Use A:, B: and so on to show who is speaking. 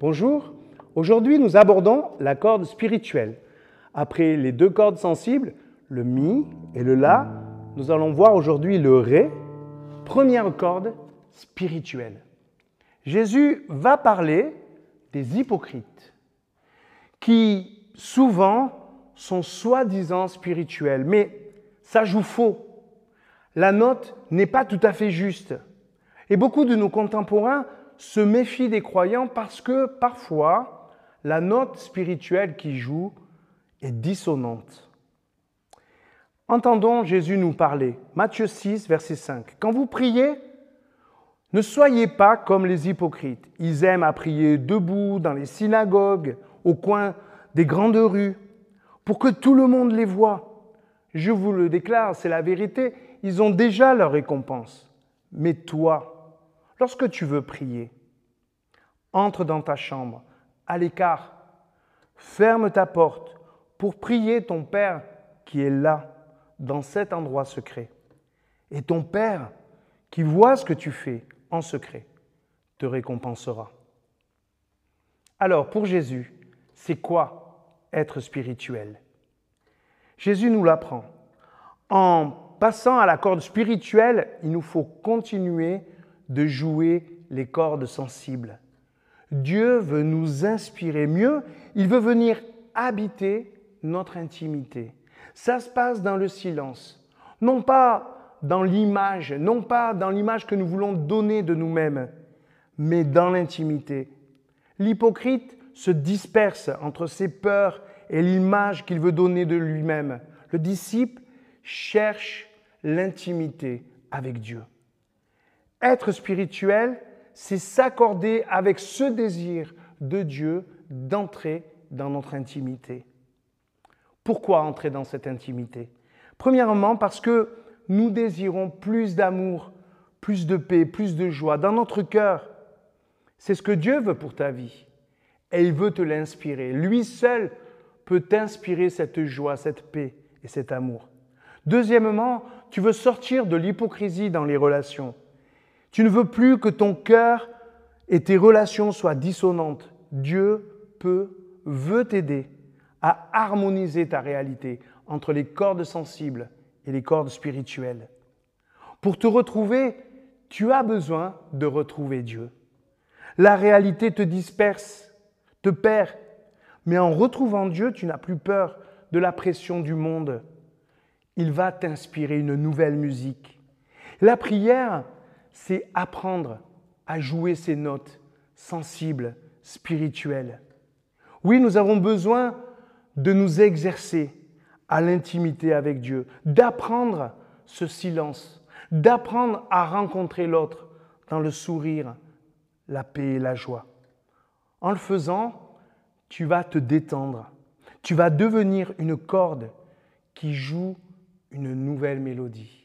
A: Bonjour, aujourd'hui nous abordons la corde spirituelle. Après les deux cordes sensibles, le Mi et le La, nous allons voir aujourd'hui le Ré, première corde spirituelle. Jésus va parler des hypocrites qui souvent sont soi-disant spirituels, mais ça joue faux. La note n'est pas tout à fait juste. Et beaucoup de nos contemporains se méfient des croyants parce que parfois la note spirituelle qui joue est dissonante. Entendons Jésus nous parler. Matthieu 6, verset 5. Quand vous priez, ne soyez pas comme les hypocrites. Ils aiment à prier debout dans les synagogues, au coin des grandes rues, pour que tout le monde les voie. Je vous le déclare, c'est la vérité, ils ont déjà leur récompense. Mais toi, lorsque tu veux prier, entre dans ta chambre, à l'écart, ferme ta porte pour prier ton Père qui est là, dans cet endroit secret. Et ton Père, qui voit ce que tu fais en secret, te récompensera. Alors, pour Jésus, c'est quoi être spirituel? Jésus nous l'apprend. En passant à la corde spirituelle, il nous faut continuer de jouer les cordes sensibles. Dieu veut nous inspirer mieux, il veut venir habiter notre intimité. Ça se passe dans le silence, non pas dans l'image, non pas dans l'image que nous voulons donner de nous-mêmes, mais dans l'intimité. L'hypocrite se disperse entre ses peurs et l'image qu'il veut donner de lui-même. Le disciple cherche l'intimité avec Dieu. Être spirituel, c'est s'accorder avec ce désir de Dieu d'entrer dans notre intimité. Pourquoi entrer dans cette intimité? Premièrement, parce que nous désirons plus d'amour, plus de paix, plus de joie dans notre cœur. C'est ce que Dieu veut pour ta vie. Et il veut te l'inspirer. Lui seul peut t'inspirer cette joie, cette paix et cet amour. Deuxièmement, tu veux sortir de l'hypocrisie dans les relations. Tu ne veux plus que ton cœur et tes relations soient dissonantes. Dieu peut, veut t'aider à harmoniser ta réalité entre les cordes sensibles et les cordes spirituelles. Pour te retrouver, tu as besoin de retrouver Dieu. La réalité te disperse, te perd, mais en retrouvant Dieu, tu n'as plus peur de la pression du monde. Il va t'inspirer une nouvelle musique. La prière, c'est apprendre à jouer ces notes sensibles, spirituelles. Oui, nous avons besoin de nous exercer à l'intimité avec Dieu, d'apprendre ce silence, d'apprendre à rencontrer l'autre dans le sourire, la paix et la joie. En le faisant, tu vas te détendre, tu vas devenir une corde qui joue une nouvelle mélodie.